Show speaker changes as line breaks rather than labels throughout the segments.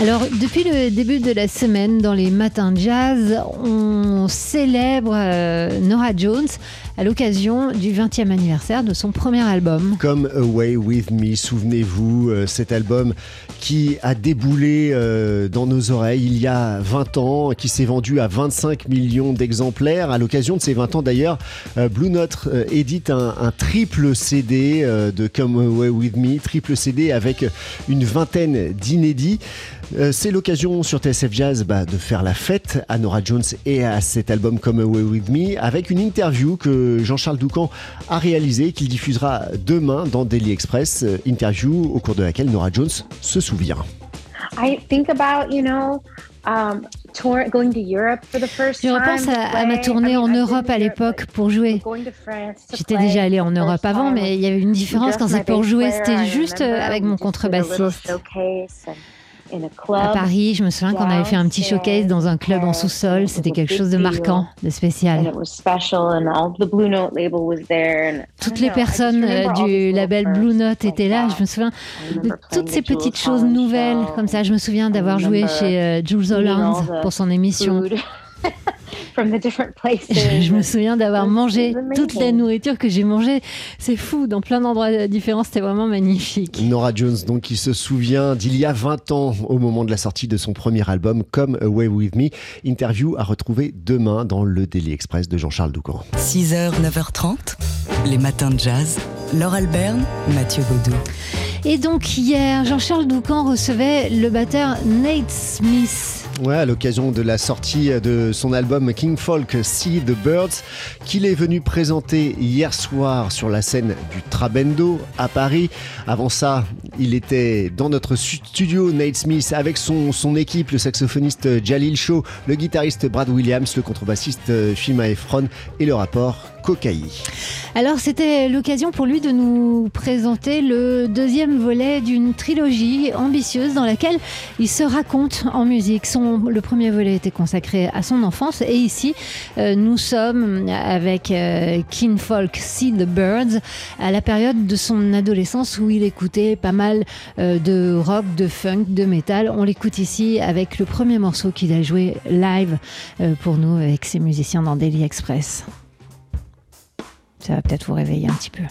Alors, depuis le début de la semaine, dans les matins jazz, on célèbre euh, Nora Jones à l'occasion du 20e anniversaire de son premier album.
Come Away With Me, souvenez-vous, euh, cet album qui a déboulé euh, dans nos oreilles il y a 20 ans, qui s'est vendu à 25 millions d'exemplaires. À l'occasion de ces 20 ans d'ailleurs, Blue Note édite un, triple CD de Come Away With Me, triple CD avec une vingtaine d'inédits. Euh, c'est l'occasion sur TSF Jazz bah, de faire la fête à Nora Jones et à cet album Come Away With Me avec une interview que Jean-Charles Doucan a réalisée qu'il diffusera demain dans Daily Express. Euh, interview au cours de laquelle Nora Jones se souvient.
I think about, you know, um,
je repense à, ma tournée en Europe à l'époque pour jouer. J'étais déjà allée en Europe avant, mais il y avait une différence quand c'est pour jouer. C'était juste avec mon contrebassiste. À Paris, je me souviens qu'on avait fait un petit showcase dans un club en sous-sol. C'était quelque chose de marquant, de spécial. Toutes les personnes euh, du label Blue Note étaient là. Je me souviens de toutes ces petites choses nouvelles. Comme ça, je me souviens d'avoir joué chez euh, Jules Holland pour son émission. Je me souviens d'avoir mangé toute la nourriture que j'ai mangée. C'est fou, dans plein d'endroits différents, c'était vraiment magnifique.
Nora Jones, donc, qui se souvient d'il y a 20 ans, au moment de la sortie de son premier album, Come Away With Me. Interview à retrouver demain dans le Daily Express de Jean-Charles Doucan.
6h, 9h30, les matins de jazz. Laure Alberne, Mathieu Baudou.
Et donc, hier, Jean-Charles Doucan recevait le batteur Nate Smith.
Ouais, à l'occasion de la sortie de son album King Folk See the Birds, qu'il est venu présenter hier soir sur la scène du Trabendo à Paris. Avant ça, il était dans notre studio Nate Smith avec son, son équipe, le saxophoniste Jalil Shaw, le guitariste Brad Williams, le contrebassiste Shima Efron et le rapport
Alors c'était l'occasion pour lui de nous présenter le deuxième volet d'une trilogie ambitieuse dans laquelle il se raconte en musique. Son, le premier volet était consacré à son enfance et ici euh, nous sommes avec euh, King Folk See the Birds à la période de son adolescence où il écoutait pas mal euh, de rock, de funk, de métal. On l'écoute ici avec le premier morceau qu'il a joué live pour nous avec ses musiciens dans Daily Express. Ça va peut-être vous réveiller un petit peu.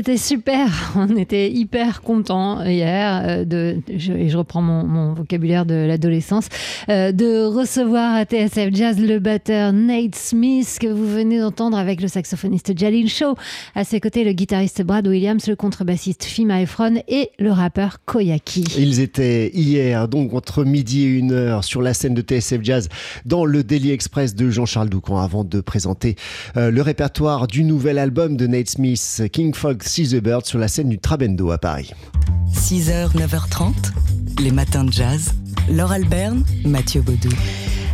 C'était super. On était hyper contents hier euh, et je reprends mon, vocabulaire de l'adolescence, euh, de recevoir à TSF Jazz le batteur Nate Smith que vous venez d'entendre avec le saxophoniste Jalil Shaw. À ses côtés, le guitariste Brad Williams, le contrebassiste Fima Efron et le rappeur Koyaki.
Ils étaient hier, donc entre midi et une heure, sur la scène de TSF Jazz dans le Daily Express de Jean-Charles Doucan avant de présenter euh, le répertoire du nouvel album de Nate Smith, King Fog See the Bird, sur la scène du Trabendo à Paris.
6h, 9h30, les matins de jazz. Laure Alberne, Mathieu Baudou.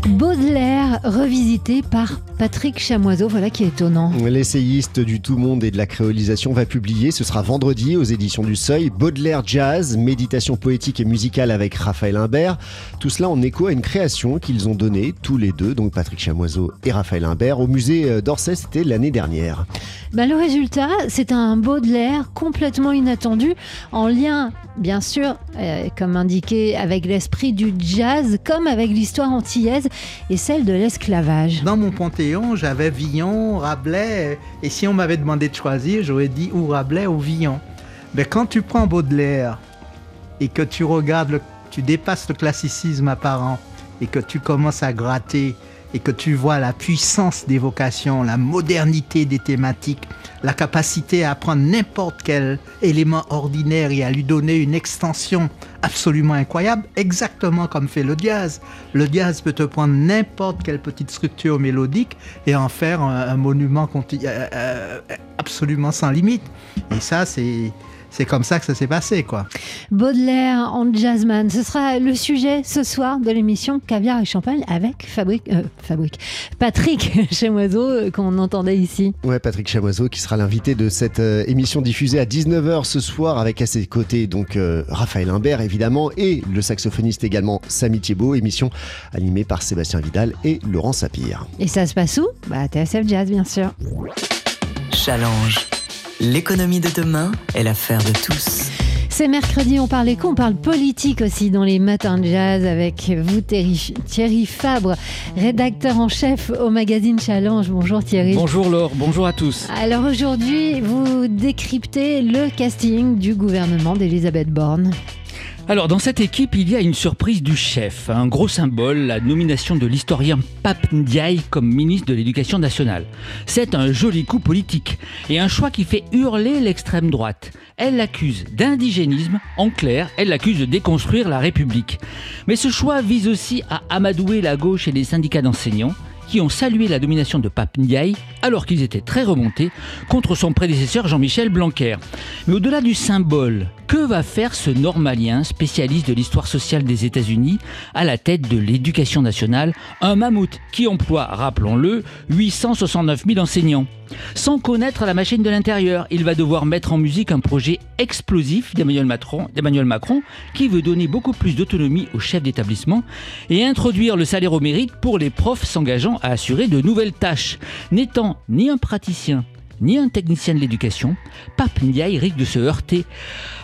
Baudelaire revisité par Patrick Chamoiseau, voilà qui est étonnant.
L'essayiste du tout monde et de la créolisation va publier, ce sera vendredi aux éditions du Seuil, Baudelaire Jazz, méditation poétique et musicale avec Raphaël Imbert. Tout cela en écho à une création qu'ils ont donnée tous les deux, donc Patrick Chamoiseau et Raphaël Imbert, au musée d'Orsay, c'était l'année dernière.
Ben, le résultat, c'est un Baudelaire complètement inattendu, en lien, bien sûr, euh, comme indiqué, avec l'esprit du jazz, comme avec l'histoire antillaise et celle de l'esclavage.
Dans mon panthéon, j'avais Villon, Rabelais, et si on m'avait demandé de choisir, j'aurais dit ou Rabelais ou Villon. Mais quand tu prends Baudelaire et que tu regardes, tu dépasses le classicisme apparent et que tu commences à gratter et que tu vois la puissance des vocations, la modernité des thématiques, la capacité à prendre n'importe quel élément ordinaire et à lui donner une extension absolument incroyable, exactement comme fait le jazz. Le jazz peut te prendre n'importe quelle petite structure mélodique et en faire un, un monument euh, euh, absolument sans limite. Et ça, c'est c'est comme ça que ça s'est passé, quoi.
Baudelaire en jazzman, ce sera le sujet ce soir de l'émission Caviar et Champagne avec Fabrique, euh, Fabrique, Patrick Chamoiseau euh, qu'on entendait ici.
Ouais, Patrick Chamoiseau qui sera l'invité de cette euh, émission diffusée à 19h ce soir avec à ses côtés donc euh, Raphaël Imbert évidemment et le saxophoniste également Samy Thiebaud, émission animée par Sébastien Vidal et Laurent Sapir.
Et ça se passe où? Bah TSF Jazz bien sûr.
Challenge. L'économie de demain est l'affaire de tous.
C'est mercredi, on parle éco, on parle politique aussi dans les matins de jazz avec vous Thierry, Thierry Fabre, rédacteur en chef au magazine Challenge. Bonjour Thierry.
Bonjour Laure, bonjour à tous.
Alors aujourd'hui, vous décryptez le casting du gouvernement d'Elisabeth Borne.
Alors dans cette équipe, il y a une surprise du chef, un gros symbole, la nomination de l'historien Pape Ndiaye comme ministre de l'Éducation nationale. C'est un joli coup politique et un choix qui fait hurler l'extrême droite. Elle l'accuse d'indigénisme, en clair, elle l'accuse de déconstruire la République. Mais ce choix vise aussi à amadouer la gauche et les syndicats d'enseignants qui ont salué la domination de Pape Ndiaye alors qu'ils étaient très remontés contre son prédécesseur Jean-Michel Blanquer. Mais au-delà du symbole, que va faire ce normalien spécialiste de l'histoire sociale des États-Unis à la tête de l'éducation nationale, un mammouth qui emploie, rappelons-le, 869 000 enseignants sans connaître la machine de l'intérieur, il va devoir mettre en musique un projet explosif d'Emmanuel Macron, Macron qui veut donner beaucoup plus d'autonomie aux chefs d'établissement et introduire le salaire au mérite pour les profs s'engageant à assurer de nouvelles tâches. N'étant ni un praticien ni un technicien de l'éducation, Pape Ndiaye risque de se heurter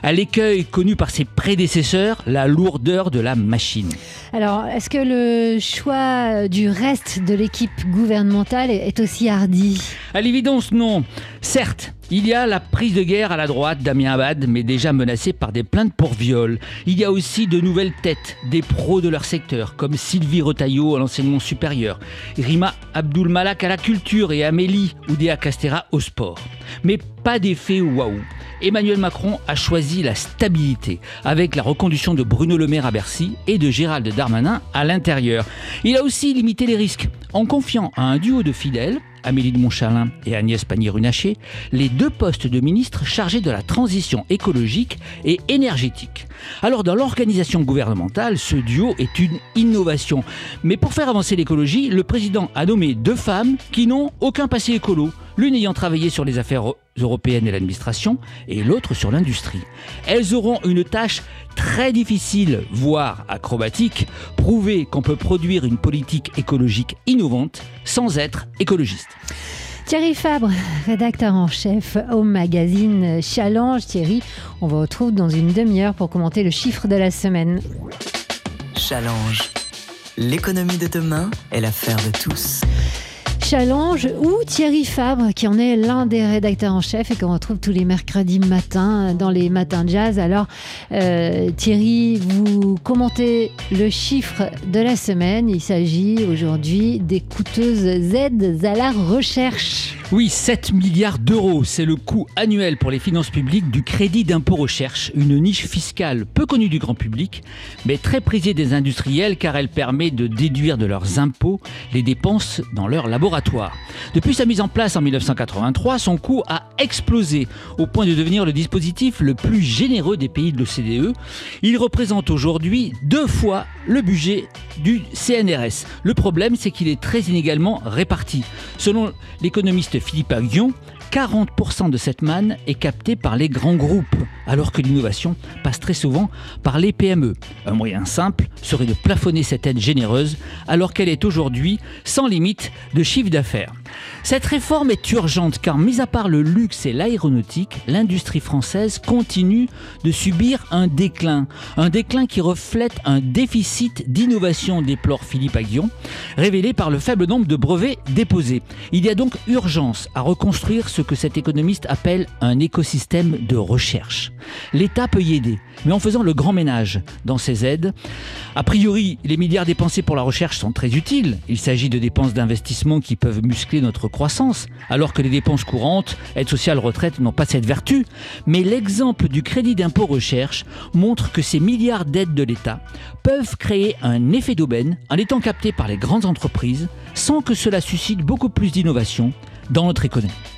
à l'écueil connu par ses prédécesseurs, la lourdeur de la machine.
Alors, est-ce que le choix du reste de l'équipe gouvernementale est aussi hardi?
À l'évidence, non. Certes, il y a la prise de guerre à la droite Damien Abad, mais déjà menacé par des plaintes pour viol. Il y a aussi de nouvelles têtes, des pros de leur secteur, comme Sylvie Retailleau à l'enseignement supérieur, Rima Abdul Malak à la culture et Amélie Oudéa Castera au sport. Mais pas d'effet waouh. Emmanuel Macron a choisi la stabilité avec la reconduction de Bruno Le Maire à Bercy et de Gérald Darmanin à l'intérieur. Il a aussi limité les risques en confiant à un duo de fidèles, Amélie de Montchalin et Agnès Pannier-Runacher, les deux postes de ministres chargés de la transition écologique et énergétique. Alors dans l'organisation gouvernementale, ce duo est une innovation. Mais pour faire avancer l'écologie, le président a nommé deux femmes qui n'ont aucun passé écolo, l'une ayant travaillé sur les affaires européennes et l'administration, et l'autre sur l'industrie. Elles auront une tâche très difficile, voire acrobatique, prouver qu'on peut produire une politique écologique innovante sans être écologiste.
Thierry Fabre, rédacteur en chef au magazine Challenge. Thierry, on vous retrouve dans une demi-heure pour commenter le chiffre de la semaine.
Challenge. L'économie de demain est l'affaire de tous.
Challenge ou Thierry Fabre, qui en est l'un des rédacteurs en chef et qu'on retrouve tous les mercredis matins dans les matins jazz. Alors, euh, Thierry, vous commentez le chiffre de la semaine. Il s'agit aujourd'hui des coûteuses aides à la recherche.
Oui, 7 milliards d'euros, c'est le coût annuel pour les finances publiques du crédit d'impôt recherche, une niche fiscale peu connue du grand public, mais très prisée des industriels car elle permet de déduire de leurs impôts les dépenses dans leur laboratoire. Depuis sa mise en place en 1983, son coût a explosé au point de devenir le dispositif le plus généreux des pays de l'OCDE. Il représente aujourd'hui deux fois le budget du CNRS. Le problème, c'est qu'il est très inégalement réparti. Selon l'économiste Philippe Aguillon, 40% de cette manne est captée par les grands groupes, alors que l'innovation passe très souvent par les PME. Un moyen simple serait de plafonner cette aide généreuse, alors qu'elle est aujourd'hui sans limite de chiffre d'affaires. Cette réforme est urgente car, mis à part le luxe et l'aéronautique, l'industrie française continue de subir un déclin. Un déclin qui reflète un déficit d'innovation, déplore Philippe Aguillon, révélé par le faible nombre de brevets déposés. Il y a donc urgence à reconstruire ce que cet économiste appelle un écosystème de recherche. L'État peut y aider, mais en faisant le grand ménage dans ses aides. A priori, les milliards dépensés pour la recherche sont très utiles. Il s'agit de dépenses d'investissement qui peuvent muscler notre croissance, alors que les dépenses courantes, aide sociale, retraite, n'ont pas cette vertu. Mais l'exemple du crédit d'impôt recherche montre que ces milliards d'aides de l'État peuvent créer un effet d'aubaine en étant captés par les grandes entreprises sans que cela suscite beaucoup plus d'innovation dans notre économie.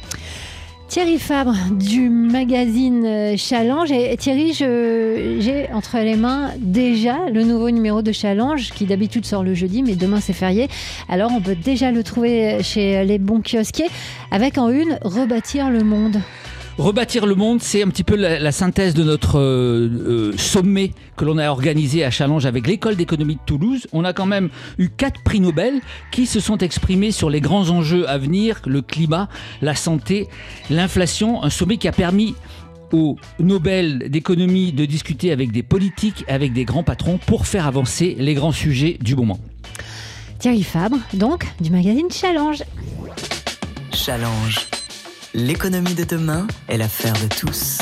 Thierry Fabre du magazine euh, Challenge. Thierry, j'ai entre les mains déjà le nouveau numéro de Challenge qui d'habitude sort le jeudi, mais demain c'est férié. Alors on peut déjà le trouver chez les bons kiosquiers avec en une Rebâtir le monde.
Rebâtir le monde, c'est un petit peu la, la synthèse de notre euh, euh, sommet que l'on a organisé à Challenge avec l'école d'économie de Toulouse. On a quand même eu quatre prix Nobel qui se sont exprimés sur les grands enjeux à venir, le climat, la santé, l'inflation. Un sommet qui a permis au Nobel d'économie de discuter avec des politiques, avec des grands patrons pour faire avancer les grands sujets du moment.
Thierry Fabre, donc, du magazine Challenge.
Challenge. L'économie de demain est l'affaire de tous.